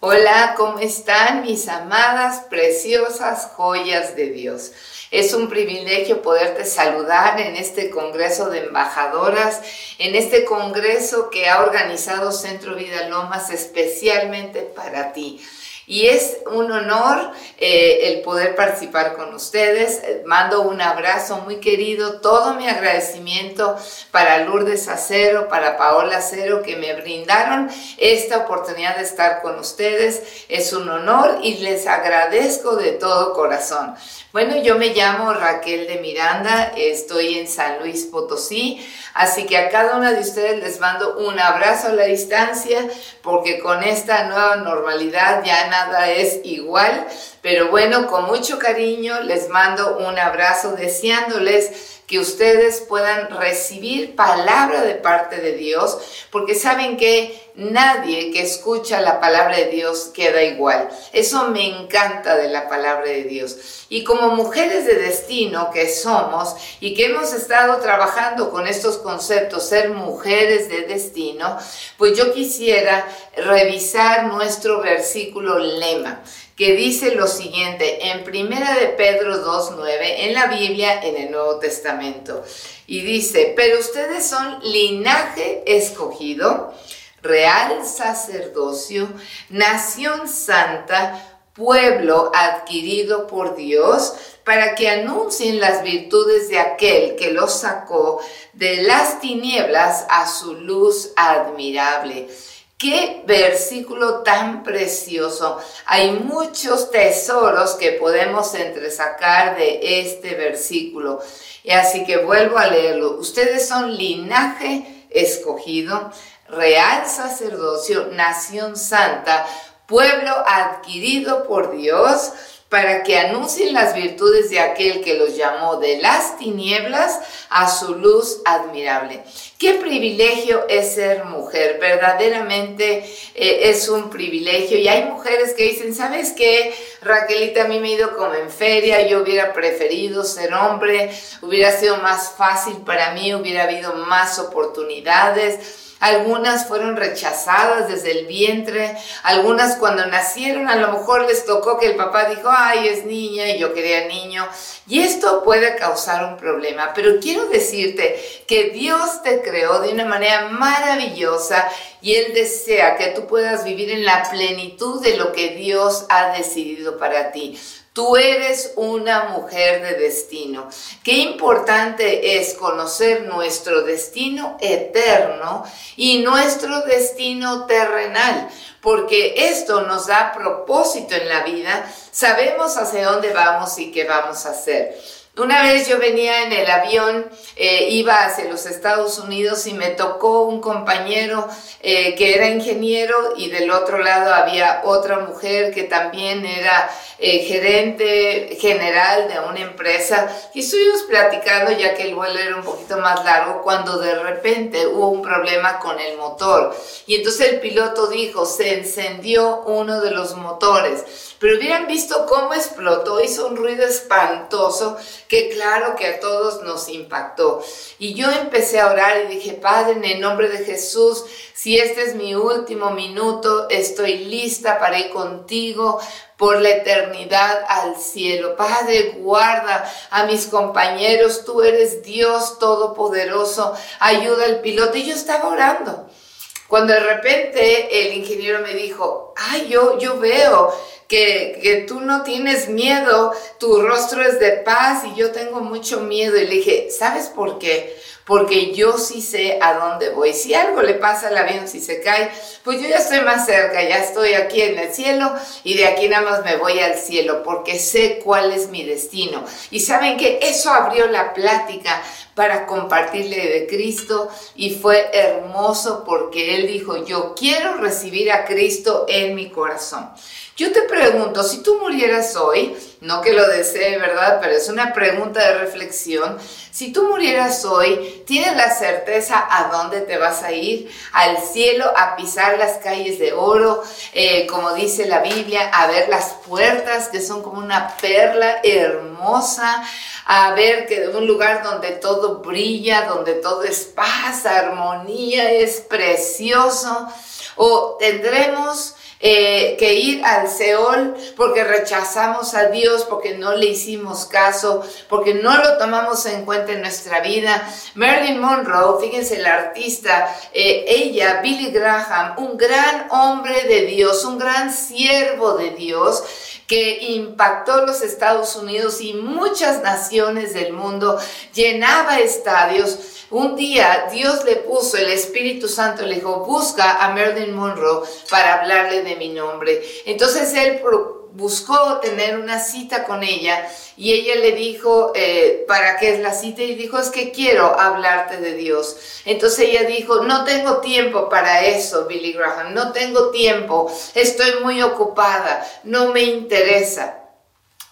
Hola, ¿cómo están mis amadas, preciosas joyas de Dios? Es un privilegio poderte saludar en este Congreso de Embajadoras, en este Congreso que ha organizado Centro Vida Lomas especialmente para ti y es un honor eh, el poder participar con ustedes. Mando un abrazo muy querido, todo mi agradecimiento para Lourdes Acero, para Paola Acero, que me brindaron esta oportunidad de estar con ustedes. Es un honor y les agradezco de todo corazón. Bueno, yo me llamo Raquel de Miranda, estoy en San Luis Potosí, así que a cada una de ustedes les mando un abrazo a la distancia, porque con esta nueva normalidad ya nada es igual, pero bueno, con mucho cariño les mando un abrazo deseándoles que ustedes puedan recibir palabra de parte de Dios, porque saben que nadie que escucha la palabra de Dios queda igual. Eso me encanta de la palabra de Dios. Y como mujeres de destino que somos y que hemos estado trabajando con estos conceptos, ser mujeres de destino, pues yo quisiera revisar nuestro versículo lema que dice lo siguiente en Primera de Pedro 2.9 en la Biblia en el Nuevo Testamento. Y dice, pero ustedes son linaje escogido, real sacerdocio, nación santa, pueblo adquirido por Dios, para que anuncien las virtudes de aquel que los sacó de las tinieblas a su luz admirable. Qué versículo tan precioso. Hay muchos tesoros que podemos entresacar de este versículo. Y así que vuelvo a leerlo. Ustedes son linaje escogido, real sacerdocio, nación santa, pueblo adquirido por Dios para que anuncien las virtudes de aquel que los llamó de las tinieblas a su luz admirable. Qué privilegio es ser mujer, verdaderamente eh, es un privilegio. Y hay mujeres que dicen, ¿sabes qué? Raquelita a mí me ha ido como en feria, yo hubiera preferido ser hombre, hubiera sido más fácil para mí, hubiera habido más oportunidades algunas fueron rechazadas desde el vientre, algunas cuando nacieron a lo mejor les tocó que el papá dijo, ay, es niña y yo quería niño. Y esto puede causar un problema, pero quiero decirte que Dios te creó de una manera maravillosa y Él desea que tú puedas vivir en la plenitud de lo que Dios ha decidido para ti. Tú eres una mujer de destino. Qué importante es conocer nuestro destino eterno y nuestro destino terrenal, porque esto nos da propósito en la vida. Sabemos hacia dónde vamos y qué vamos a hacer. Una vez yo venía en el avión, eh, iba hacia los Estados Unidos y me tocó un compañero eh, que era ingeniero y del otro lado había otra mujer que también era eh, gerente general de una empresa. Y estuvimos platicando ya que el vuelo era un poquito más largo cuando de repente hubo un problema con el motor. Y entonces el piloto dijo, se encendió uno de los motores pero hubieran visto cómo explotó, hizo un ruido espantoso que claro que a todos nos impactó. Y yo empecé a orar y dije, Padre, en el nombre de Jesús, si este es mi último minuto, estoy lista para ir contigo por la eternidad al cielo. Padre, guarda a mis compañeros, tú eres Dios Todopoderoso, ayuda al piloto. Y yo estaba orando. Cuando de repente el ingeniero me dijo, ay, yo, yo veo que, tú no tienes miedo, tu rostro es de paz y yo tengo mucho miedo. Y le dije, ¿sabes por qué? Porque yo sí sé a dónde voy. Si algo le pasa al avión, si se cae, pues yo ya estoy más cerca, ya estoy aquí en el cielo y de aquí nada más me voy al cielo porque sé cuál es mi destino. Y saben que eso abrió la plática para compartirle de Cristo y fue hermoso porque él dijo, yo quiero recibir a Cristo en mi corazón. Yo te pregunto, si tú murieras hoy, no que lo desee, ¿verdad? Pero es una pregunta de reflexión. Si tú murieras hoy, ¿tienes la certeza a dónde te vas a ir? Al cielo, a pisar las calles de oro, eh, como dice la Biblia, a ver las puertas que son como una perla hermosa, a ver que un lugar donde todo brilla, donde todo es paz, armonía, es precioso. O tendremos eh, que ir al Seol porque rechazamos a Dios, porque no le hicimos caso, porque no lo tomamos en cuenta en nuestra vida. Marilyn Monroe, fíjense la artista, eh, ella, Billy Graham, un gran hombre de Dios, un gran siervo de Dios que impactó los Estados Unidos y muchas naciones del mundo, llenaba estadios. Un día Dios le puso, el Espíritu Santo le dijo, busca a Marilyn Monroe para hablarle de mi nombre. Entonces él buscó tener una cita con ella y ella le dijo, eh, ¿para qué es la cita? Y dijo, es que quiero hablarte de Dios. Entonces ella dijo, no tengo tiempo para eso, Billy Graham, no tengo tiempo, estoy muy ocupada, no me interesa.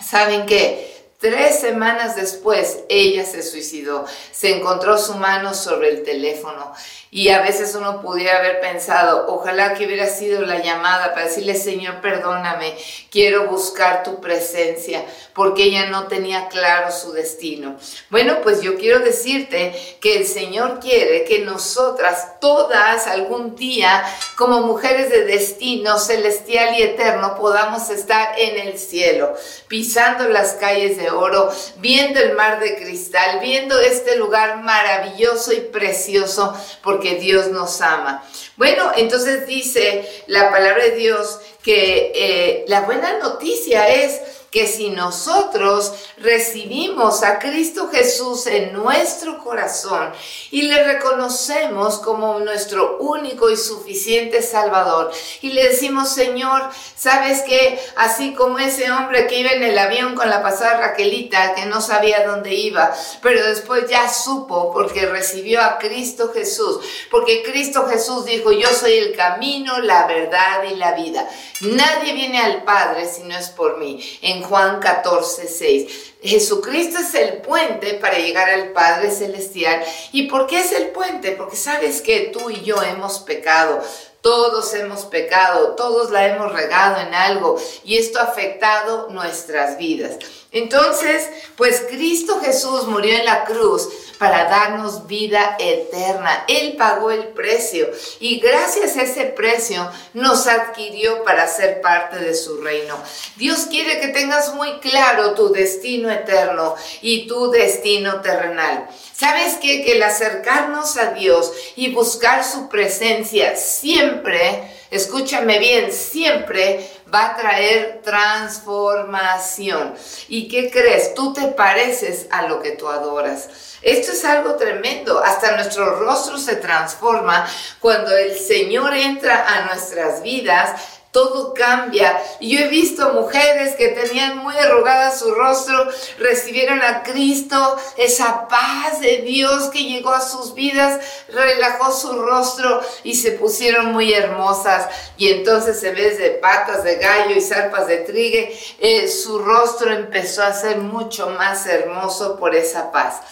¿Saben qué? Tres semanas después, ella se suicidó. Se encontró su mano sobre el teléfono y a veces uno pudiera haber pensado, ojalá que hubiera sido la llamada para decirle, Señor, perdóname, quiero buscar tu presencia, porque ella no tenía claro su destino. Bueno, pues yo quiero decirte que el Señor quiere que nosotras todas algún día, como mujeres de destino celestial y eterno, podamos estar en el cielo, pisando las calles de oro, viendo el mar de cristal, viendo este lugar maravilloso y precioso, porque Dios nos ama. Bueno, entonces dice la palabra de Dios que eh, la buena noticia es que si nosotros recibimos a Cristo Jesús en nuestro corazón y le reconocemos como nuestro único y suficiente Salvador y le decimos, Señor, sabes que así como ese hombre que iba en el avión con la pasada Raquelita, que no sabía dónde iba, pero después ya supo porque recibió a Cristo Jesús, porque Cristo Jesús dijo, yo soy el camino, la verdad y la vida. Nadie viene al Padre si no es por mí. Juan 14, 6. Jesucristo es el puente para llegar al Padre Celestial. ¿Y por qué es el puente? Porque sabes que tú y yo hemos pecado. Todos hemos pecado, todos la hemos regado en algo y esto ha afectado nuestras vidas. Entonces, pues Cristo Jesús murió en la cruz para darnos vida eterna. Él pagó el precio y gracias a ese precio nos adquirió para ser parte de su reino. Dios quiere que tengas muy claro tu destino eterno y tu destino terrenal. ¿Sabes qué? Que el acercarnos a Dios y buscar su presencia siempre, escúchame bien, siempre va a traer transformación. ¿Y qué crees? Tú te pareces a lo que tú adoras. Esto es algo tremendo. Hasta nuestro rostro se transforma cuando el Señor entra a nuestras vidas todo cambia. Yo he visto mujeres que tenían muy arrugada su rostro, recibieron a Cristo, esa paz de Dios que llegó a sus vidas, relajó su rostro y se pusieron muy hermosas. Y entonces en vez de patas de gallo y zarpas de trigue, eh, su rostro empezó a ser mucho más hermoso por esa paz.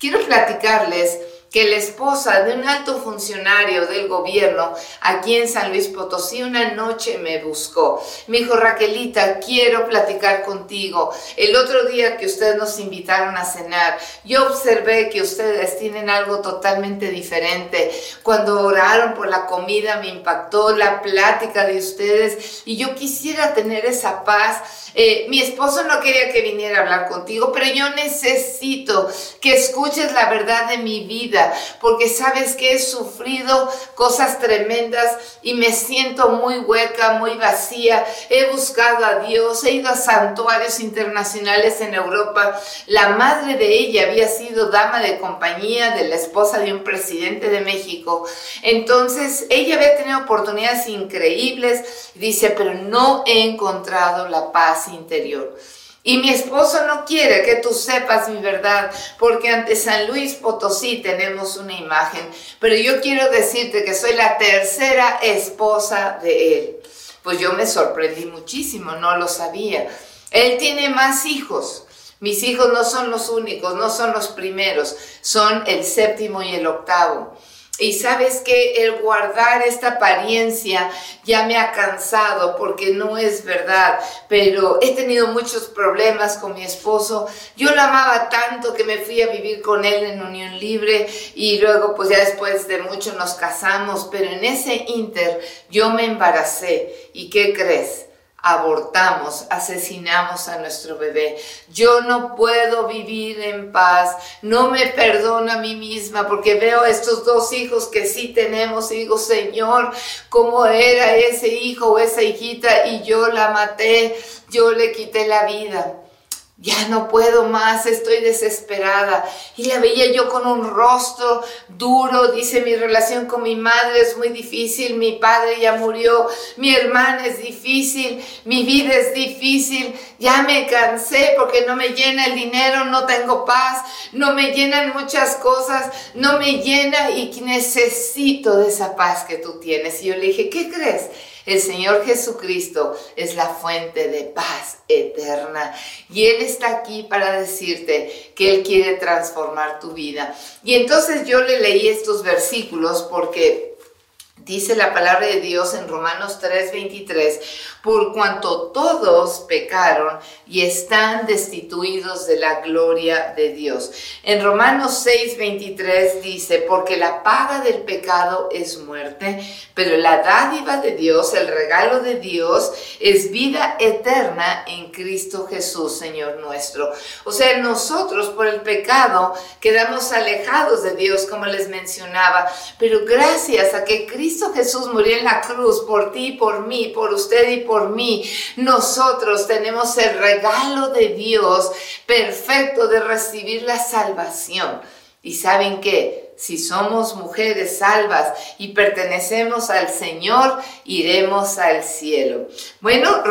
Quiero platicarles que la esposa de un alto funcionario del gobierno aquí en San Luis Potosí una noche me buscó. Me dijo, Raquelita, quiero platicar contigo. El otro día que ustedes nos invitaron a cenar, yo observé que ustedes tienen algo totalmente diferente. Cuando oraron por la comida me impactó la plática de ustedes y yo quisiera tener esa paz eh, mi esposo no quería que viniera a hablar contigo, pero yo necesito que escuches la verdad de mi vida, porque sabes que he sufrido cosas tremendas y me siento muy hueca, muy vacía. He buscado a Dios, he ido a santuarios internacionales en Europa. La madre de ella había sido dama de compañía de la esposa de un presidente de México. Entonces, ella había tenido oportunidades increíbles. Dice, pero no he encontrado la paz interior. Y mi esposo no quiere que tú sepas mi verdad, porque ante San Luis Potosí tenemos una imagen, pero yo quiero decirte que soy la tercera esposa de él. Pues yo me sorprendí muchísimo, no lo sabía. Él tiene más hijos. Mis hijos no son los únicos, no son los primeros, son el séptimo y el octavo. Y sabes que el guardar esta apariencia ya me ha cansado porque no es verdad, pero he tenido muchos problemas con mi esposo. Yo lo amaba tanto que me fui a vivir con él en unión libre y luego pues ya después de mucho nos casamos, pero en ese inter yo me embaracé. ¿Y qué crees? Abortamos, asesinamos a nuestro bebé. Yo no puedo vivir en paz, no me perdono a mí misma porque veo a estos dos hijos que sí tenemos y digo, Señor, ¿cómo era ese hijo o esa hijita? Y yo la maté, yo le quité la vida ya no puedo más, estoy desesperada. Y la veía yo con un rostro duro, dice, mi relación con mi madre es muy difícil, mi padre ya murió, mi hermana es difícil, mi vida es difícil, ya me cansé porque no me llena el dinero, no tengo paz, no me llenan muchas cosas, no me llena y necesito de esa paz que tú tienes. Y yo le dije, ¿qué crees? El Señor Jesucristo es la fuente de paz eterna y Él está aquí para decirte que Él quiere transformar tu vida. Y entonces yo le leí estos versículos porque Dice la palabra de Dios en Romanos 3:23, por cuanto todos pecaron y están destituidos de la gloria de Dios. En Romanos 6:23 dice, porque la paga del pecado es muerte, pero la dádiva de Dios, el regalo de Dios, es vida eterna en Cristo Jesús, Señor nuestro. O sea, nosotros por el pecado quedamos alejados de Dios, como les mencionaba, pero gracias a que Cristo Jesús murió en la cruz por ti, por mí, por usted y por mí, nosotros tenemos el regalo de Dios perfecto de recibir la salvación. Y saben que si somos mujeres salvas y pertenecemos al Señor, iremos al cielo. Bueno,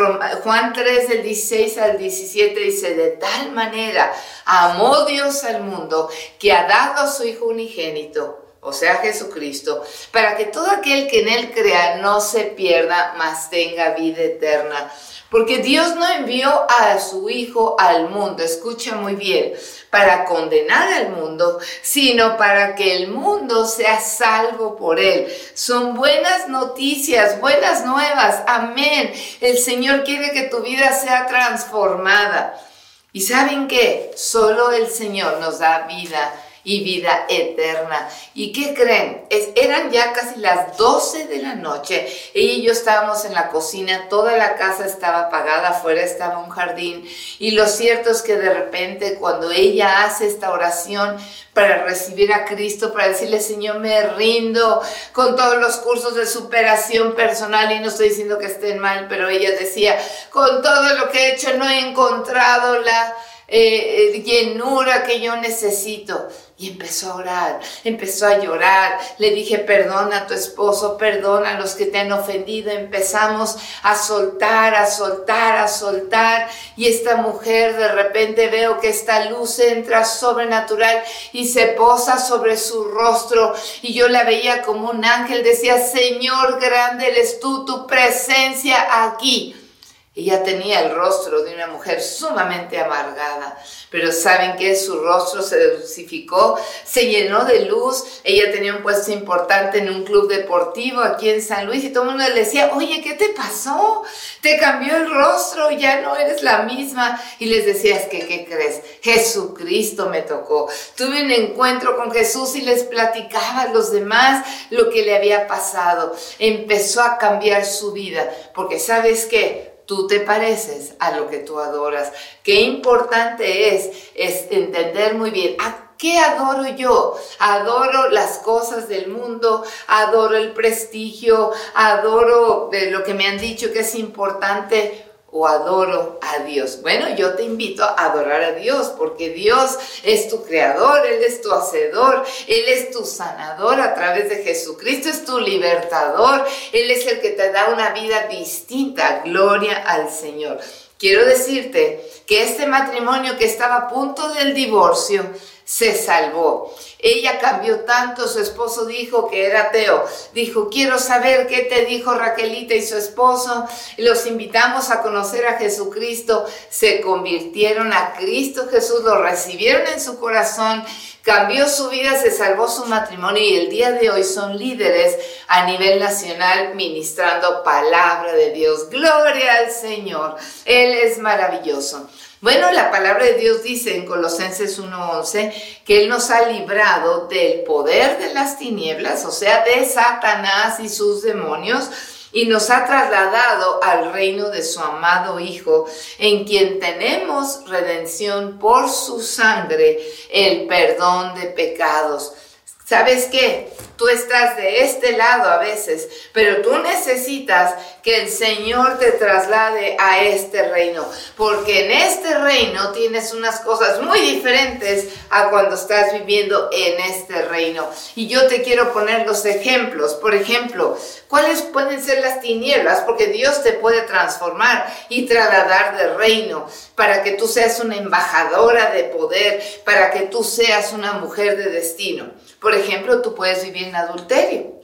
Juan 3, del 16 al 17 dice, de tal manera amó Dios al mundo que ha dado a su Hijo unigénito o sea Jesucristo, para que todo aquel que en Él crea no se pierda, mas tenga vida eterna. Porque Dios no envió a su Hijo al mundo, escucha muy bien, para condenar al mundo, sino para que el mundo sea salvo por Él. Son buenas noticias, buenas nuevas, amén. El Señor quiere que tu vida sea transformada. ¿Y saben qué? Solo el Señor nos da vida y vida eterna. ¿Y qué creen? Es, eran ya casi las 12 de la noche. Ella y yo estábamos en la cocina, toda la casa estaba apagada, afuera estaba un jardín. Y lo cierto es que de repente cuando ella hace esta oración para recibir a Cristo, para decirle, Señor, me rindo con todos los cursos de superación personal, y no estoy diciendo que estén mal, pero ella decía, con todo lo que he hecho no he encontrado la eh, eh, llenura que yo necesito. Y empezó a orar, empezó a llorar. Le dije, perdona a tu esposo, perdona a los que te han ofendido. Empezamos a soltar, a soltar, a soltar. Y esta mujer de repente veo que esta luz entra sobrenatural y se posa sobre su rostro. Y yo la veía como un ángel. Decía, Señor grande eres tú, tu presencia aquí. Ella tenía el rostro de una mujer sumamente amargada, pero saben que su rostro se dulcificó, se llenó de luz. Ella tenía un puesto importante en un club deportivo aquí en San Luis y todo el mundo le decía, oye, ¿qué te pasó? Te cambió el rostro, ya no eres la misma. Y les decías que, ¿qué crees? Jesucristo me tocó. Tuve un encuentro con Jesús y les platicaba a los demás lo que le había pasado. Empezó a cambiar su vida, porque sabes qué? Tú te pareces a lo que tú adoras. Qué importante es, es entender muy bien a qué adoro yo. Adoro las cosas del mundo, adoro el prestigio, adoro eh, lo que me han dicho que es importante o adoro a Dios. Bueno, yo te invito a adorar a Dios porque Dios es tu creador, Él es tu hacedor, Él es tu sanador a través de Jesucristo, es tu libertador, Él es el que te da una vida distinta. Gloria al Señor. Quiero decirte que este matrimonio que estaba a punto del divorcio, se salvó. Ella cambió tanto, su esposo dijo que era ateo. Dijo, quiero saber qué te dijo Raquelita y su esposo. Los invitamos a conocer a Jesucristo. Se convirtieron a Cristo Jesús, lo recibieron en su corazón cambió su vida, se salvó su matrimonio y el día de hoy son líderes a nivel nacional ministrando palabra de Dios. Gloria al Señor. Él es maravilloso. Bueno, la palabra de Dios dice en Colosenses 1:11 que Él nos ha librado del poder de las tinieblas, o sea, de Satanás y sus demonios, y nos ha trasladado al reino de su amado Hijo, en quien tenemos redención por su sangre, el perdón de pecados. ¿Sabes qué? Tú estás de este lado a veces, pero tú necesitas que el Señor te traslade a este reino, porque en este reino tienes unas cosas muy diferentes a cuando estás viviendo en este reino. Y yo te quiero poner los ejemplos. Por ejemplo, ¿cuáles pueden ser las tinieblas? Porque Dios te puede transformar y trasladar de reino para que tú seas una embajadora de poder, para que tú seas una mujer de destino. Por ejemplo, tú puedes vivir en adulterio.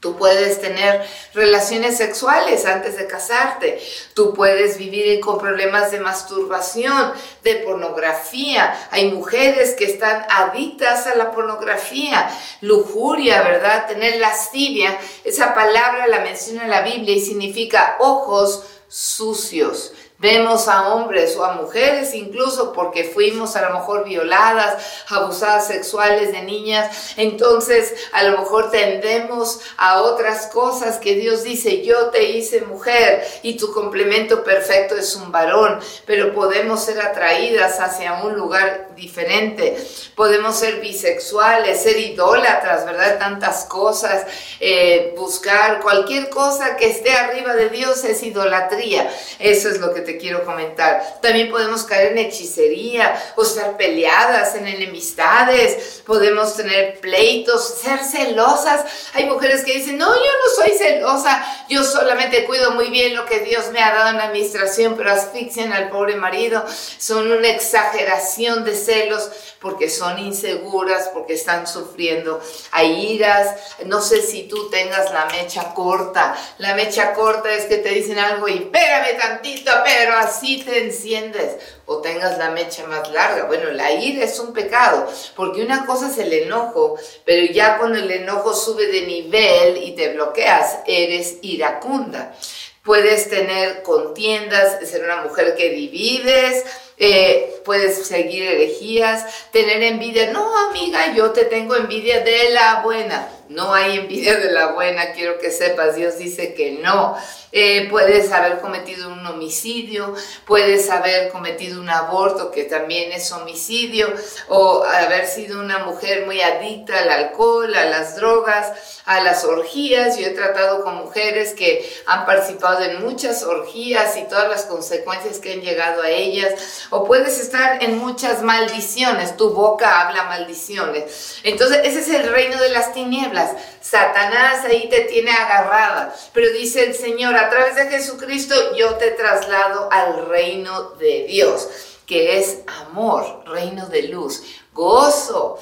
Tú puedes tener relaciones sexuales antes de casarte. Tú puedes vivir con problemas de masturbación, de pornografía. Hay mujeres que están adictas a la pornografía, lujuria, ¿verdad? Tener lascivia. Esa palabra la menciona la Biblia y significa ojos sucios. Vemos a hombres o a mujeres incluso porque fuimos a lo mejor violadas, abusadas sexuales de niñas. Entonces a lo mejor tendemos a otras cosas que Dios dice, yo te hice mujer y tu complemento perfecto es un varón, pero podemos ser atraídas hacia un lugar diferente. Podemos ser bisexuales, ser idólatras, ¿verdad? Tantas cosas, eh, buscar cualquier cosa que esté arriba de Dios es idolatría. Eso es lo que te quiero comentar. También podemos caer en hechicería o estar peleadas, en enemistades, podemos tener pleitos, ser celosas. Hay mujeres que dicen, no, yo no soy celosa, yo solamente cuido muy bien lo que Dios me ha dado en la administración, pero asfixian al pobre marido. Son una exageración de celos porque son inseguras, porque están sufriendo. Hay iras, no sé si tú tengas la mecha corta. La mecha corta es que te dicen algo y espérame tantito, pero así te enciendes. O tengas la mecha más larga. Bueno, la ira es un pecado, porque una cosa es el enojo, pero ya cuando el enojo sube de nivel y te bloqueas, eres iracunda. Puedes tener contiendas, ser una mujer que divides, eh, puedes seguir herejías, tener envidia. No, amiga, yo te tengo envidia de la buena. No hay envidia de la buena, quiero que sepas, Dios dice que no. Eh, puedes haber cometido un homicidio, puedes haber cometido un aborto, que también es homicidio, o haber sido una mujer muy adicta al alcohol, a las drogas, a las orgías. Yo he tratado con mujeres que han participado en muchas orgías y todas las consecuencias que han llegado a ellas, o puedes estar en muchas maldiciones, tu boca habla maldiciones. Entonces, ese es el reino de las tinieblas Satanás ahí te tiene agarrada. Pero dice el Señor, a través de Jesucristo yo te traslado al reino de Dios, que es amor, reino de luz, gozo,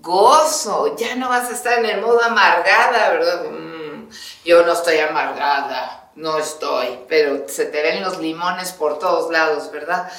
gozo. Ya no vas a estar en el modo amargada, ¿verdad? Mm, yo no estoy amargada, no estoy, pero se te ven los limones por todos lados, ¿verdad?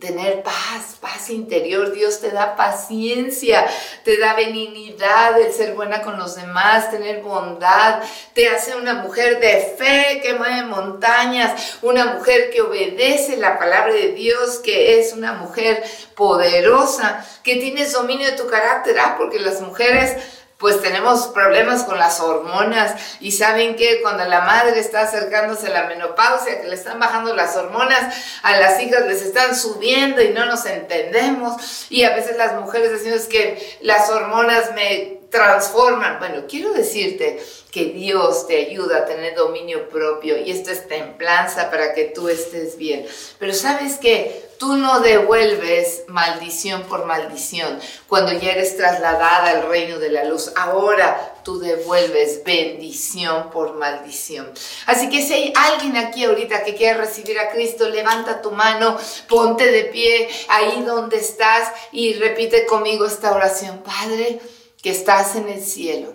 Tener paz, paz interior. Dios te da paciencia, te da benignidad, el ser buena con los demás, tener bondad. Te hace una mujer de fe que mueve montañas, una mujer que obedece la palabra de Dios, que es una mujer poderosa, que tienes dominio de tu carácter. Ah, porque las mujeres pues tenemos problemas con las hormonas. Y saben que cuando la madre está acercándose a la menopausia, que le están bajando las hormonas, a las hijas les están subiendo y no nos entendemos. Y a veces las mujeres decimos que las hormonas me transforman. Bueno, quiero decirte que Dios te ayuda a tener dominio propio y esto es templanza para que tú estés bien. Pero sabes que tú no devuelves maldición por maldición cuando ya eres trasladada al reino de la luz. Ahora tú devuelves bendición por maldición. Así que si hay alguien aquí ahorita que quiere recibir a Cristo, levanta tu mano, ponte de pie ahí donde estás y repite conmigo esta oración. Padre, que estás en el cielo,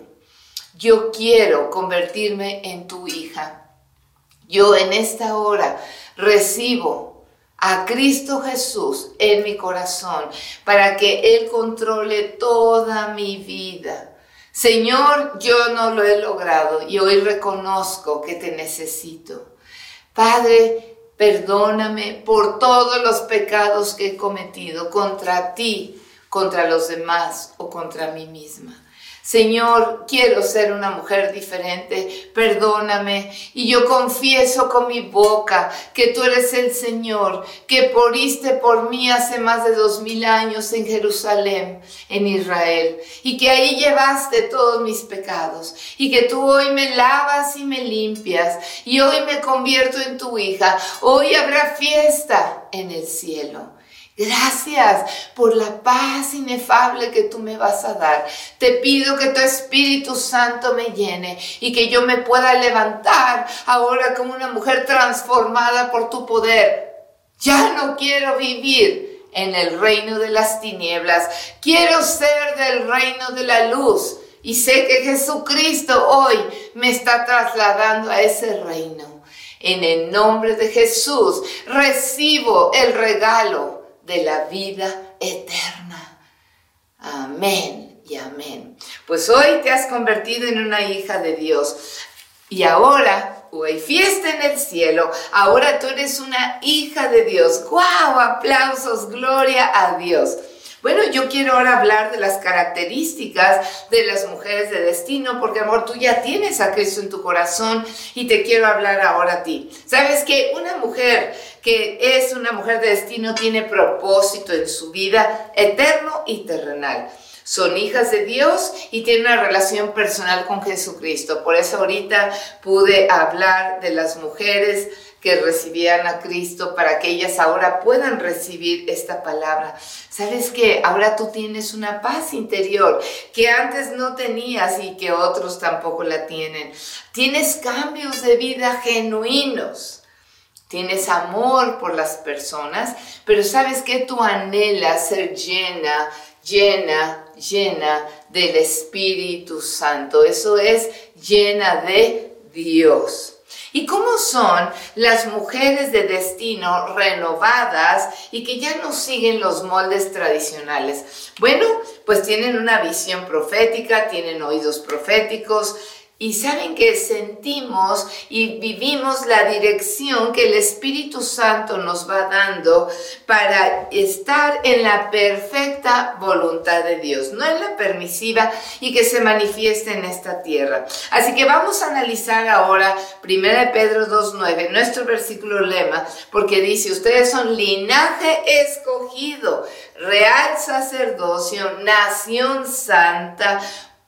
yo quiero convertirme en tu hija. Yo en esta hora recibo a Cristo Jesús en mi corazón para que Él controle toda mi vida. Señor, yo no lo he logrado y hoy reconozco que te necesito. Padre, perdóname por todos los pecados que he cometido contra ti, contra los demás o contra mí misma. Señor, quiero ser una mujer diferente, perdóname. Y yo confieso con mi boca que tú eres el Señor, que poriste por mí hace más de dos mil años en Jerusalén, en Israel, y que ahí llevaste todos mis pecados, y que tú hoy me lavas y me limpias, y hoy me convierto en tu hija. Hoy habrá fiesta en el cielo. Gracias por la paz inefable que tú me vas a dar. Te pido que tu Espíritu Santo me llene y que yo me pueda levantar ahora como una mujer transformada por tu poder. Ya no quiero vivir en el reino de las tinieblas. Quiero ser del reino de la luz. Y sé que Jesucristo hoy me está trasladando a ese reino. En el nombre de Jesús recibo el regalo de la vida eterna. Amén y amén. Pues hoy te has convertido en una hija de Dios. Y ahora, hoy fiesta en el cielo, ahora tú eres una hija de Dios. ¡Guau! Aplausos, gloria a Dios. Bueno, yo quiero ahora hablar de las características de las mujeres de destino, porque amor, tú ya tienes a Cristo en tu corazón y te quiero hablar ahora a ti. Sabes que una mujer que es una mujer de destino tiene propósito en su vida eterno y terrenal son hijas de Dios y tienen una relación personal con Jesucristo. Por eso ahorita pude hablar de las mujeres que recibían a Cristo para que ellas ahora puedan recibir esta palabra. ¿Sabes que Ahora tú tienes una paz interior que antes no tenías y que otros tampoco la tienen. Tienes cambios de vida genuinos. Tienes amor por las personas, pero sabes que tú anhelas ser llena, llena, llena del Espíritu Santo. Eso es llena de Dios. ¿Y cómo son las mujeres de destino renovadas y que ya no siguen los moldes tradicionales? Bueno, pues tienen una visión profética, tienen oídos proféticos, y saben que sentimos y vivimos la dirección que el Espíritu Santo nos va dando para estar en la perfecta voluntad de Dios, no en la permisiva y que se manifieste en esta tierra. Así que vamos a analizar ahora 1 Pedro 2.9, nuestro versículo lema, porque dice, ustedes son linaje escogido, real sacerdocio, nación santa,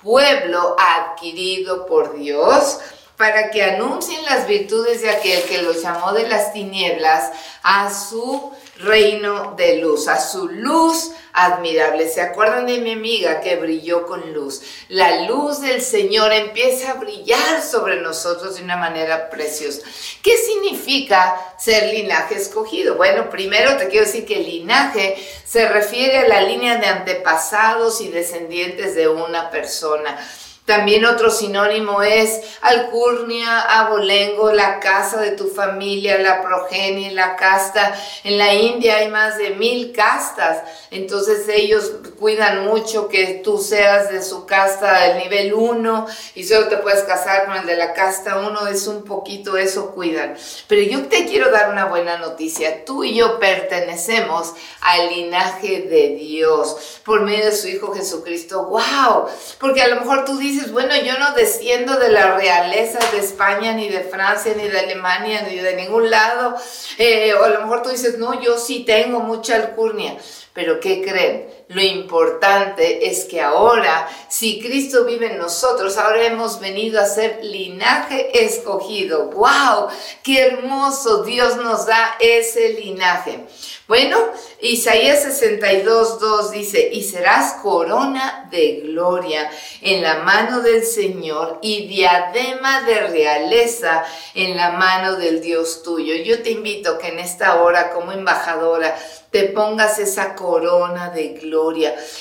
pueblo adquirido por Dios, para que anuncien las virtudes de aquel que los llamó de las tinieblas a su reino de luz, a su luz admirable. ¿Se acuerdan de mi amiga que brilló con luz? La luz del Señor empieza a brillar sobre nosotros de una manera preciosa. ¿Qué significa ser linaje escogido? Bueno, primero te quiero decir que el linaje se refiere a la línea de antepasados y descendientes de una persona. También otro sinónimo es alcurnia, abolengo, la casa de tu familia, la progenie, la casta. En la India hay más de mil castas, entonces ellos cuidan mucho que tú seas de su casta del nivel 1 y solo te puedes casar con el de la casta 1, es un poquito eso cuidan. Pero yo te quiero dar una buena noticia, tú y yo pertenecemos al linaje de Dios por medio de su Hijo Jesucristo. ¡Wow! Porque a lo mejor tú dices, bueno, yo no desciendo de la realeza de España, ni de Francia, ni de Alemania, ni de ningún lado. Eh, o a lo mejor tú dices, no, yo sí tengo mucha alcurnia. Pero ¿qué creen? Lo importante es que ahora, si Cristo vive en nosotros, ahora hemos venido a ser linaje escogido. ¡Wow! ¡Qué hermoso! Dios nos da ese linaje. Bueno, Isaías 62, 2 dice, y serás corona de gloria en la mano del Señor y diadema de realeza en la mano del Dios tuyo. Yo te invito que en esta hora como embajadora te pongas esa corona de gloria.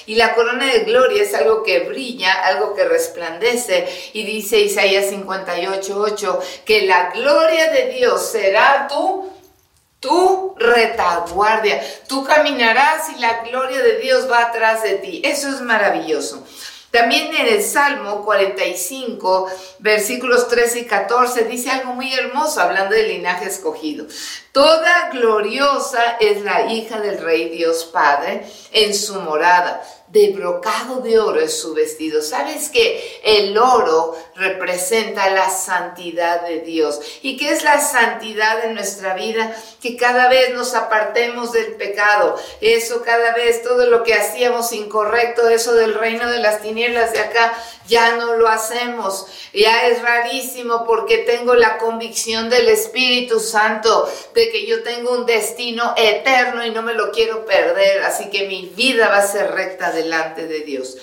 Y la corona de gloria es algo que brilla, algo que resplandece. Y dice Isaías 58, 8, que la gloria de Dios será tu tu retaguardia. Tú caminarás y la gloria de Dios va atrás de ti. Eso es maravilloso. También en el Salmo 45, versículos 13 y 14, dice algo muy hermoso hablando del linaje escogido. Toda gloriosa es la hija del Rey Dios Padre en su morada de brocado de oro es su vestido. ¿Sabes que el oro representa la santidad de Dios? ¿Y qué es la santidad en nuestra vida? Que cada vez nos apartemos del pecado. Eso cada vez, todo lo que hacíamos incorrecto, eso del reino de las tinieblas de acá, ya no lo hacemos. Ya es rarísimo porque tengo la convicción del Espíritu Santo de que yo tengo un destino eterno y no me lo quiero perder. Así que mi vida va a ser recta delante de Dios.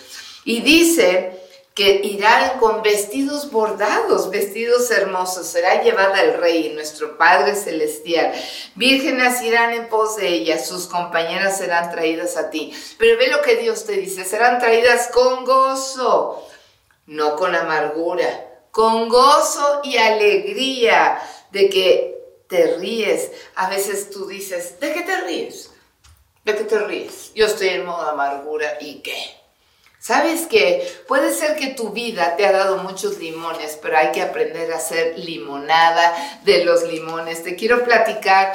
Y dice que irán con vestidos bordados, vestidos hermosos, será llevada el Rey, nuestro Padre Celestial. Vírgenes irán en pos de ella, sus compañeras serán traídas a ti. Pero ve lo que Dios te dice, serán traídas con gozo, no con amargura, con gozo y alegría de que te ríes. A veces tú dices, ¿de qué te ríes? ¿De qué te ríes? Yo estoy en modo amargura y qué. Sabes que puede ser que tu vida te ha dado muchos limones, pero hay que aprender a hacer limonada de los limones. Te quiero platicar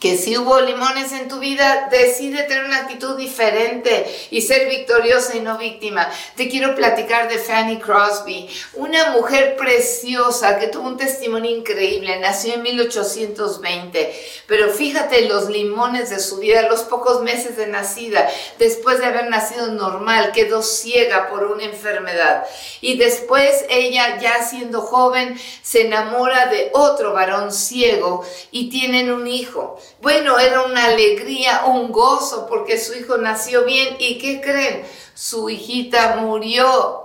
que si hubo limones en tu vida, decide tener una actitud diferente y ser victoriosa y no víctima. Te quiero platicar de Fanny Crosby, una mujer preciosa que tuvo un testimonio increíble, nació en 1820, pero fíjate los limones de su vida, los pocos meses de nacida, después de haber nacido normal, quedó ciega por una enfermedad y después ella ya siendo joven se enamora de otro varón ciego y tienen un hijo. Bueno, era una alegría, un gozo porque su hijo nació bien y ¿qué creen? Su hijita murió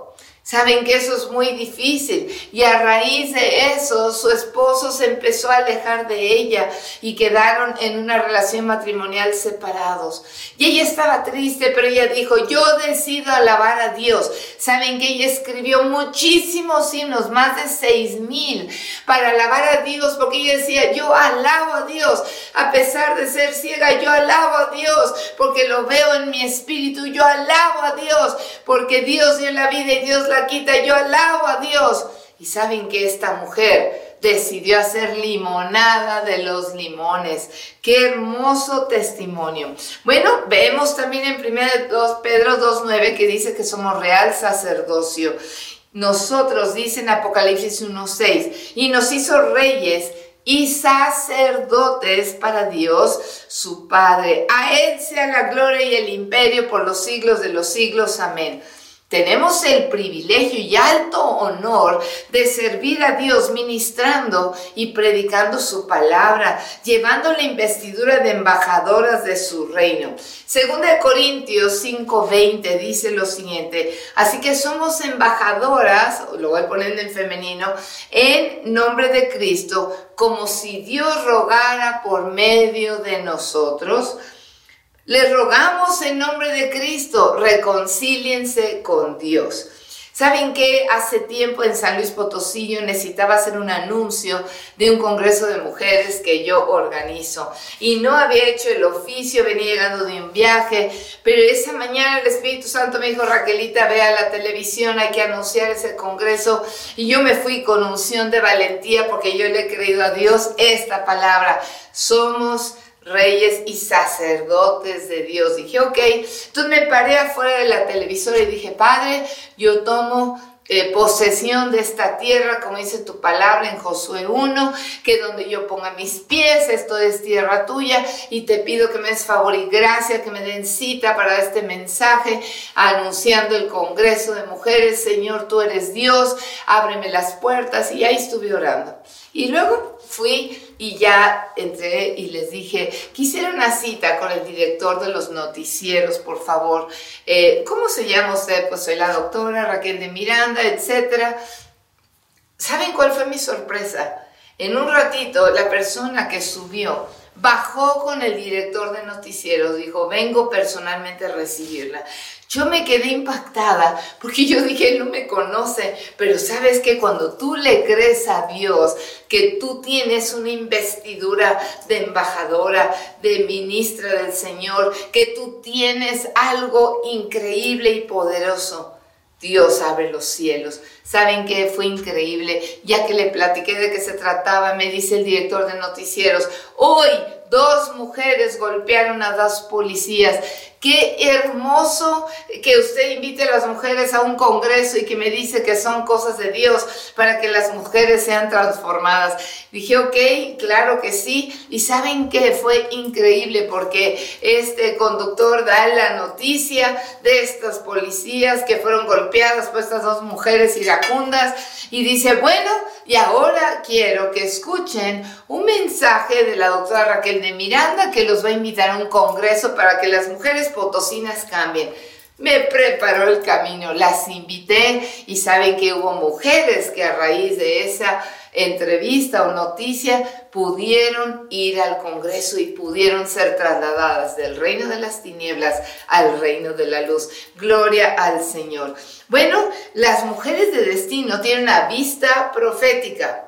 Saben que eso es muy difícil y a raíz de eso su esposo se empezó a alejar de ella y quedaron en una relación matrimonial separados. Y ella estaba triste, pero ella dijo, yo decido alabar a Dios. Saben que ella escribió muchísimos himnos, más de seis mil, para alabar a Dios, porque ella decía, yo alabo a Dios, a pesar de ser ciega, yo alabo a Dios, porque lo veo en mi espíritu, yo alabo a Dios, porque Dios dio la vida y Dios la quita, yo alabo a Dios. Y saben que esta mujer decidió hacer limonada de los limones. Qué hermoso testimonio. Bueno, vemos también en 1 Pedro 2.9 que dice que somos real sacerdocio. Nosotros, dice en Apocalipsis 1.6, y nos hizo reyes y sacerdotes para Dios su Padre. A Él sea la gloria y el imperio por los siglos de los siglos. Amén. Tenemos el privilegio y alto honor de servir a Dios ministrando y predicando su palabra, llevando la investidura de embajadoras de su reino. Segunda de Corintios 5:20 dice lo siguiente, así que somos embajadoras, lo voy poniendo en femenino, en nombre de Cristo, como si Dios rogara por medio de nosotros les rogamos en nombre de Cristo, reconcíliense con Dios. ¿Saben que hace tiempo en San Luis Potosí yo necesitaba hacer un anuncio de un congreso de mujeres que yo organizo? Y no había hecho el oficio, venía llegando de un viaje, pero esa mañana el Espíritu Santo me dijo, Raquelita, ve a la televisión, hay que anunciar ese congreso. Y yo me fui con unción de valentía porque yo le he creído a Dios esta palabra. Somos reyes y sacerdotes de Dios. Dije, ok, entonces me paré afuera de la televisora y dije, Padre, yo tomo eh, posesión de esta tierra, como dice tu palabra en Josué 1, que donde yo ponga mis pies, esto es tierra tuya, y te pido que me des favor y gracia, que me den cita para este mensaje, anunciando el Congreso de Mujeres, Señor, tú eres Dios, ábreme las puertas, y ahí estuve orando. Y luego fui y ya entré y les dije, quisiera una cita con el director de los noticieros, por favor. Eh, ¿Cómo se llama usted? Pues soy la doctora Raquel de Miranda, etc. ¿Saben cuál fue mi sorpresa? En un ratito, la persona que subió bajó con el director de noticieros, dijo, vengo personalmente a recibirla. Yo me quedé impactada porque yo dije, no me conoce, pero sabes que cuando tú le crees a Dios que tú tienes una investidura de embajadora, de ministra del Señor, que tú tienes algo increíble y poderoso, Dios abre los cielos. ¿Saben qué fue increíble? Ya que le platiqué de qué se trataba, me dice el director de noticieros, hoy dos mujeres golpearon a dos policías. Qué hermoso que usted invite a las mujeres a un congreso y que me dice que son cosas de Dios para que las mujeres sean transformadas. Dije, ok, claro que sí. Y saben que fue increíble porque este conductor da la noticia de estas policías que fueron golpeadas por estas dos mujeres iracundas y dice, bueno, y ahora quiero que escuchen un mensaje de la doctora Raquel de Miranda que los va a invitar a un congreso para que las mujeres potosinas cambien. Me preparó el camino, las invité y saben que hubo mujeres que a raíz de esa entrevista o noticia pudieron ir al Congreso y pudieron ser trasladadas del reino de las tinieblas al reino de la luz. Gloria al Señor. Bueno, las mujeres de destino tienen una vista profética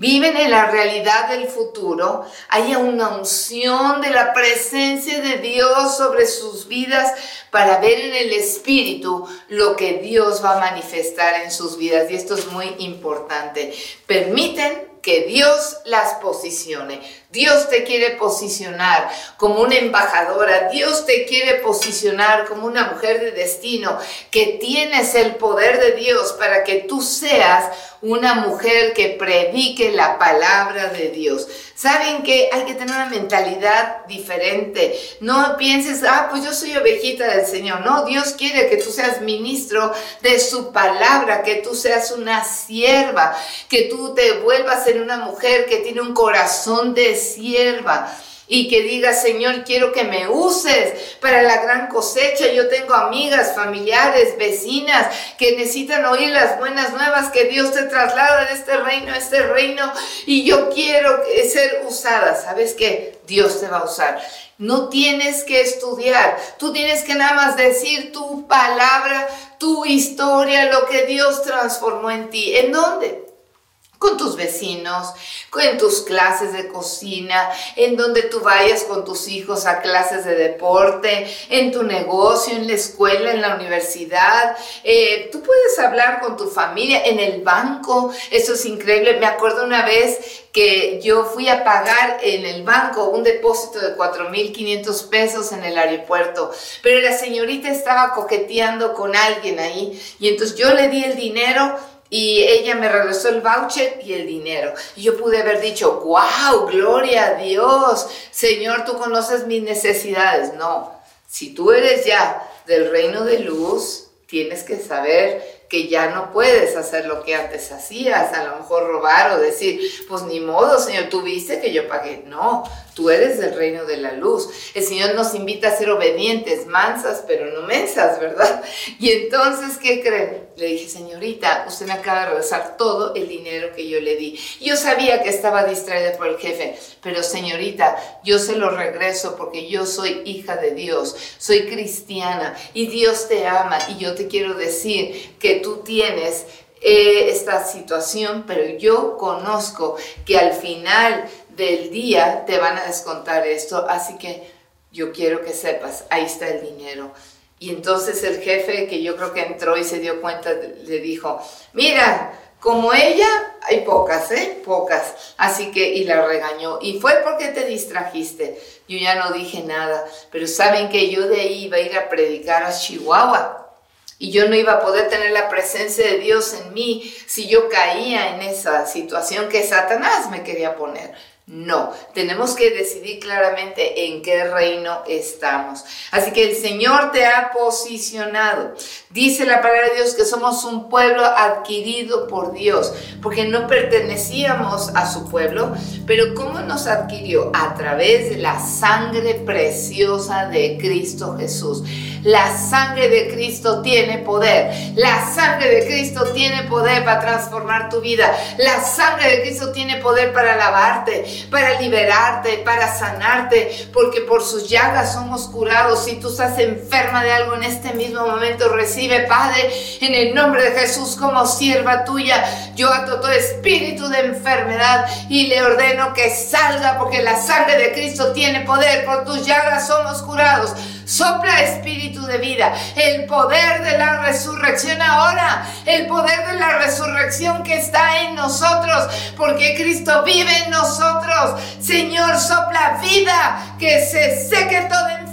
viven en la realidad del futuro, haya una unción de la presencia de Dios sobre sus vidas para ver en el Espíritu lo que Dios va a manifestar en sus vidas. Y esto es muy importante. Permiten que Dios las posicione. Dios te quiere posicionar como una embajadora, Dios te quiere posicionar como una mujer de destino, que tienes el poder de Dios para que tú seas una mujer que predique la palabra de Dios. Saben que hay que tener una mentalidad diferente. No pienses, ah, pues yo soy ovejita del Señor. No, Dios quiere que tú seas ministro de su palabra, que tú seas una sierva, que tú te vuelvas en una mujer que tiene un corazón de sierva y que diga, Señor, quiero que me uses para la gran cosecha. Yo tengo amigas, familiares, vecinas que necesitan oír las buenas nuevas que Dios te traslada de este reino a este reino y yo quiero ser usada. ¿Sabes qué? Dios te va a usar. No tienes que estudiar, tú tienes que nada más decir tu palabra, tu historia, lo que Dios transformó en ti. ¿En dónde? Con tus vecinos, en tus clases de cocina, en donde tú vayas con tus hijos a clases de deporte, en tu negocio, en la escuela, en la universidad. Eh, tú puedes hablar con tu familia, en el banco. Eso es increíble. Me acuerdo una vez que yo fui a pagar en el banco un depósito de 4.500 pesos en el aeropuerto, pero la señorita estaba coqueteando con alguien ahí y entonces yo le di el dinero y ella me regresó el voucher y el dinero. Y yo pude haber dicho, wow, gloria a Dios, Señor, tú conoces mis necesidades. No, si tú eres ya del reino de luz, tienes que saber que ya no puedes hacer lo que antes hacías, a lo mejor robar o decir, pues ni modo, Señor, tú viste que yo pagué. No, tú eres del reino de la luz. El Señor nos invita a ser obedientes, mansas, pero no mensas, ¿verdad? Y entonces, ¿qué creen? Le dije, señorita, usted me acaba de regresar todo el dinero que yo le di. Yo sabía que estaba distraída por el jefe, pero señorita, yo se lo regreso porque yo soy hija de Dios, soy cristiana y Dios te ama y yo te quiero decir que tú tienes eh, esta situación, pero yo conozco que al final del día te van a descontar esto, así que yo quiero que sepas, ahí está el dinero. Y entonces el jefe, que yo creo que entró y se dio cuenta, le dijo, mira, como ella, hay pocas, ¿eh? Pocas. Así que, y la regañó. Y fue porque te distrajiste. Yo ya no dije nada, pero saben que yo de ahí iba a ir a predicar a Chihuahua y yo no iba a poder tener la presencia de Dios en mí si yo caía en esa situación que Satanás me quería poner. No, tenemos que decidir claramente en qué reino estamos. Así que el Señor te ha posicionado. Dice la palabra de Dios que somos un pueblo adquirido por Dios, porque no pertenecíamos a su pueblo, pero ¿cómo nos adquirió? A través de la sangre preciosa de Cristo Jesús. La sangre de Cristo tiene poder. La sangre de Cristo tiene poder para transformar tu vida. La sangre de Cristo tiene poder para lavarte, para liberarte, para sanarte, porque por sus llagas somos curados. Si tú estás enferma de algo en este mismo momento, recibe, Padre, en el nombre de Jesús como sierva tuya. Yo ato todo espíritu de enfermedad y le ordeno que salga porque la sangre de Cristo tiene poder. Por tus llagas somos curados. Sopla espíritu de vida, el poder de la resurrección ahora, el poder de la resurrección que está en nosotros, porque Cristo vive en nosotros. Señor, sopla vida, que se seque toda enfermedad,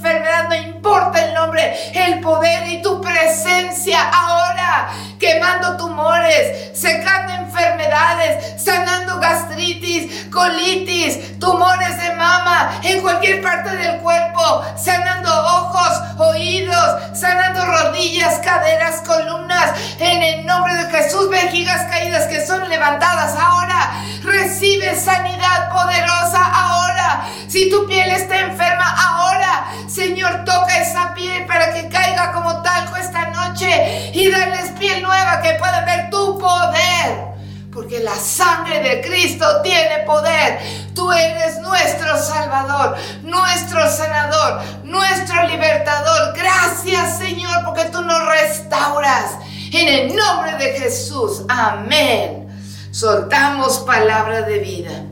no importa el nombre, el poder y tu presencia ahora, quemando tumores, secando enfermedades, sanando gastritis, colitis, tumores de mama, en cualquier parte del cuerpo, sanando ojos, oídos, sanando rodillas, caderas, columnas, en el nombre de Jesús, vejigas caídas que son levantadas ahora, recibe sanidad poderosa ahora, si tu piel está enferma ahora, Señor, toca esa piel para que caiga como talco esta noche y darles piel nueva que puedan ver tu poder. Porque la sangre de Cristo tiene poder. Tú eres nuestro Salvador, nuestro sanador, nuestro libertador. Gracias Señor porque tú nos restauras. En el nombre de Jesús. Amén. Soltamos palabra de vida.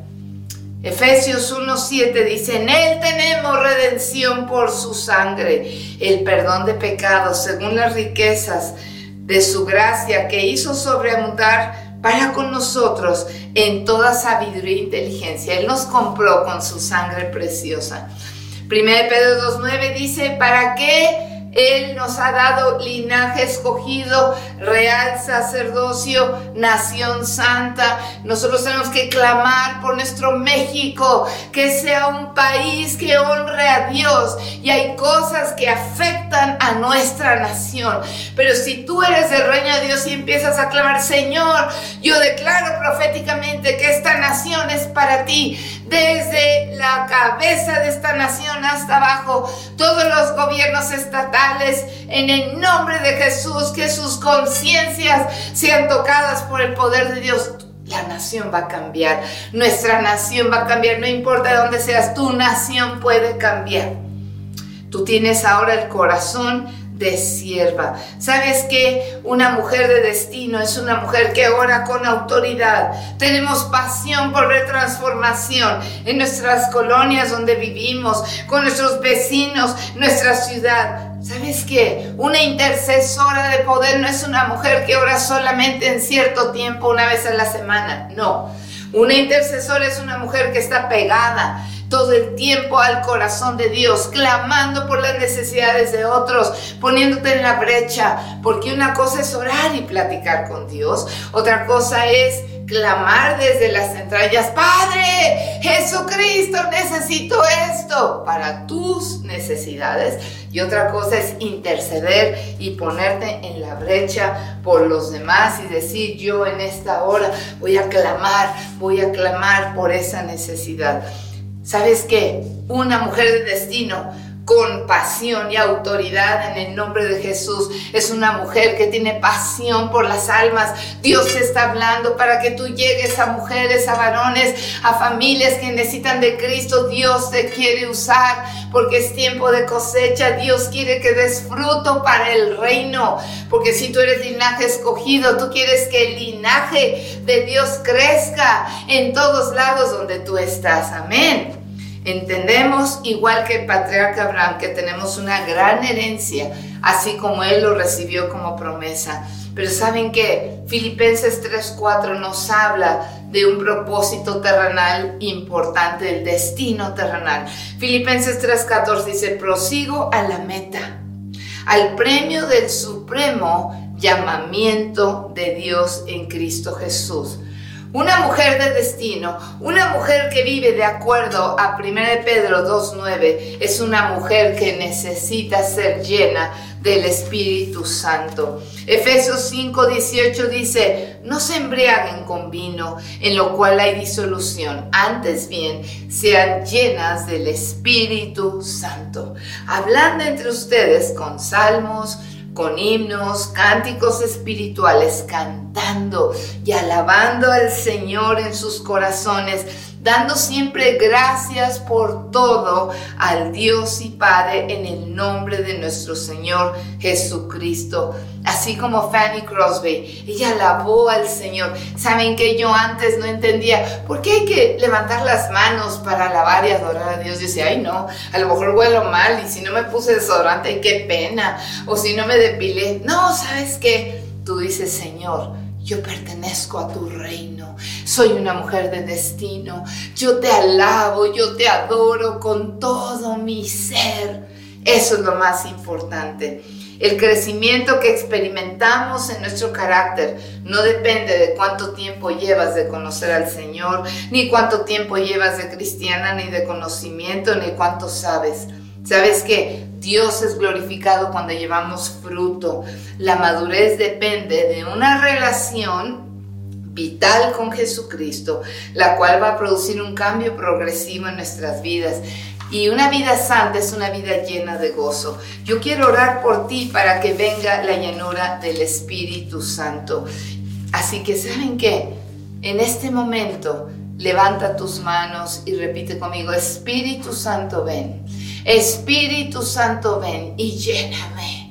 Efesios 1.7 dice, en Él tenemos redención por su sangre, el perdón de pecados según las riquezas de su gracia que hizo sobreabundar para con nosotros en toda sabiduría e inteligencia. Él nos compró con su sangre preciosa. 1 Pedro 2.9 dice, ¿para qué? Él nos ha dado linaje escogido, real sacerdocio, nación santa. Nosotros tenemos que clamar por nuestro México, que sea un país que honre a Dios. Y hay cosas que afectan a nuestra nación. Pero si tú eres el reino de Dios y empiezas a clamar, Señor, yo declaro proféticamente que esta nación es para ti. Desde la cabeza de esta nación hasta abajo, todos los gobiernos estatales en el nombre de Jesús, que sus conciencias sean tocadas por el poder de Dios. La nación va a cambiar, nuestra nación va a cambiar, no importa de dónde seas, tu nación puede cambiar. Tú tienes ahora el corazón de sierva. ¿Sabes que Una mujer de destino es una mujer que ora con autoridad. Tenemos pasión por ver transformación en nuestras colonias donde vivimos, con nuestros vecinos, nuestra ciudad. ¿Sabes qué? Una intercesora de poder no es una mujer que ora solamente en cierto tiempo, una vez a la semana. No. Una intercesora es una mujer que está pegada todo el tiempo al corazón de Dios, clamando por las necesidades de otros, poniéndote en la brecha, porque una cosa es orar y platicar con Dios, otra cosa es clamar desde las entrañas, Padre, Jesucristo, necesito esto para tus necesidades. Y otra cosa es interceder y ponerte en la brecha por los demás y decir, yo en esta hora voy a clamar, voy a clamar por esa necesidad. ¿Sabes qué? Una mujer de destino con pasión y autoridad en el nombre de Jesús. Es una mujer que tiene pasión por las almas. Dios te está hablando para que tú llegues a mujeres, a varones, a familias que necesitan de Cristo. Dios te quiere usar porque es tiempo de cosecha. Dios quiere que des fruto para el reino. Porque si tú eres linaje escogido, tú quieres que el linaje de Dios crezca en todos lados donde tú estás. Amén. Entendemos, igual que el patriarca Abraham, que tenemos una gran herencia, así como él lo recibió como promesa. Pero saben que Filipenses 3:4 nos habla de un propósito terrenal importante, el destino terrenal. Filipenses 3:14 dice, prosigo a la meta, al premio del supremo llamamiento de Dios en Cristo Jesús. Una mujer de destino, una mujer que vive de acuerdo a 1 Pedro 2.9, es una mujer que necesita ser llena del Espíritu Santo. Efesios 5:18 dice, no se embriaguen con vino, en lo cual hay disolución, antes bien sean llenas del Espíritu Santo, hablando entre ustedes con salmos, con himnos, cánticos espirituales, cantando y alabando al Señor en sus corazones, dando siempre gracias por todo al Dios y Padre en el nombre de nuestro Señor Jesucristo. Así como Fanny Crosby, ella alabó al Señor. Saben que yo antes no entendía por qué hay que levantar las manos para alabar y adorar a Dios. Yo decía, ay no, a lo mejor huelo mal y si no me puse desodorante, qué pena. O si no me depilé. No, ¿sabes qué? Tú dices, Señor, yo pertenezco a tu reino, soy una mujer de destino, yo te alabo, yo te adoro con todo mi ser. Eso es lo más importante. El crecimiento que experimentamos en nuestro carácter no depende de cuánto tiempo llevas de conocer al Señor, ni cuánto tiempo llevas de cristiana, ni de conocimiento, ni cuánto sabes. ¿Sabes que Dios es glorificado cuando llevamos fruto? La madurez depende de una relación vital con Jesucristo, la cual va a producir un cambio progresivo en nuestras vidas. Y una vida santa es una vida llena de gozo. Yo quiero orar por ti para que venga la llanura del Espíritu Santo. Así que, ¿saben qué? En este momento, levanta tus manos y repite conmigo, Espíritu Santo, ven. Espíritu Santo, ven y lléname.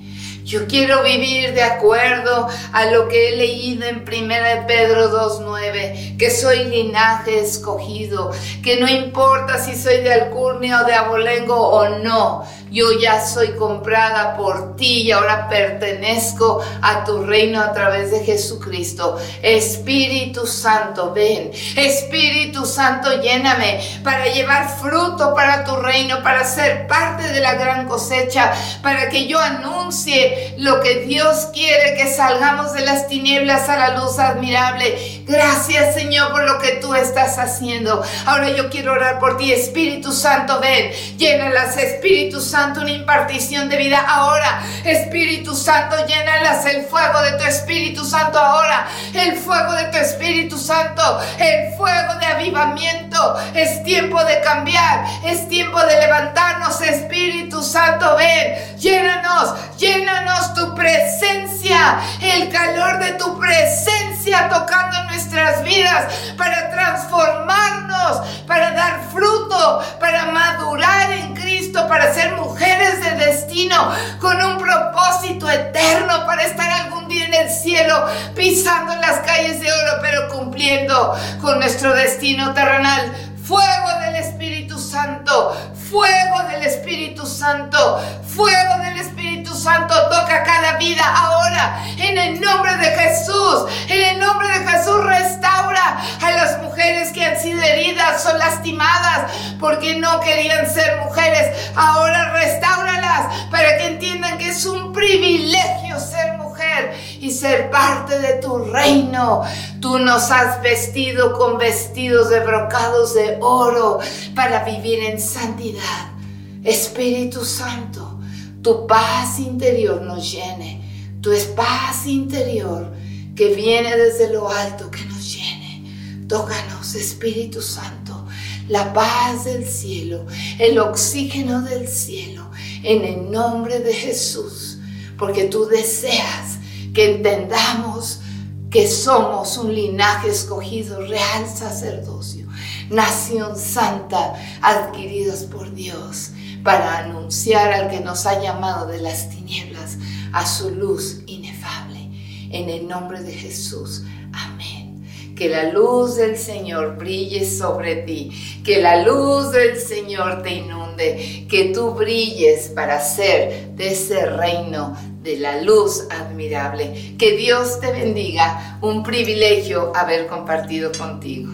Yo quiero vivir de acuerdo a lo que he leído en 1 Pedro 2.9, que soy linaje escogido, que no importa si soy de Alcurnia o de Abolengo o no, yo ya soy comprada por ti y ahora pertenezco a tu reino a través de Jesucristo. Espíritu Santo, ven. Espíritu Santo, lléname para llevar fruto para tu reino, para ser parte de la gran cosecha, para que yo anuncie lo que Dios quiere, que salgamos de las tinieblas a la luz admirable. Gracias Señor por lo que tú estás haciendo. Ahora yo quiero orar por ti, Espíritu Santo, ven. Llénalas, Espíritu Santo una impartición de vida ahora. Espíritu Santo, llénalas el fuego de tu Espíritu Santo ahora. El fuego de tu Espíritu Santo. El fuego de avivamiento. Es tiempo de cambiar. Es tiempo de levantarnos. Espíritu Santo, ven. Llénanos. Llénanos tu presencia. El calor de tu presencia tocando nuestras vidas para transformarnos, para dar fruto, para madurar en Cristo, para ser mujeres de destino con un propósito eterno para estar algún día en el cielo, pisando las calles de oro, pero cumpliendo con nuestro destino terrenal. Fuego del Espíritu Santo, fuego del Espíritu Santo, fuego del Espíritu Santo toca cada vida ahora. En el nombre de Jesús, en el nombre de Jesús restaura a las mujeres que han sido heridas o lastimadas porque no querían ser mujeres. Ahora restauralas para que entiendan que es un privilegio ser y ser parte de tu reino. Tú nos has vestido con vestidos de brocados de oro para vivir en santidad. Espíritu Santo, tu paz interior nos llene. Tu paz interior que viene desde lo alto, que nos llene. Tócanos, Espíritu Santo, la paz del cielo, el oxígeno del cielo, en el nombre de Jesús, porque tú deseas que entendamos que somos un linaje escogido, real sacerdocio, nación santa, adquiridos por Dios, para anunciar al que nos ha llamado de las tinieblas a su luz inefable. En el nombre de Jesús. Amén. Que la luz del Señor brille sobre ti, que la luz del Señor te inunde, que tú brilles para ser de ese reino de la luz admirable. Que Dios te bendiga. Un privilegio haber compartido contigo.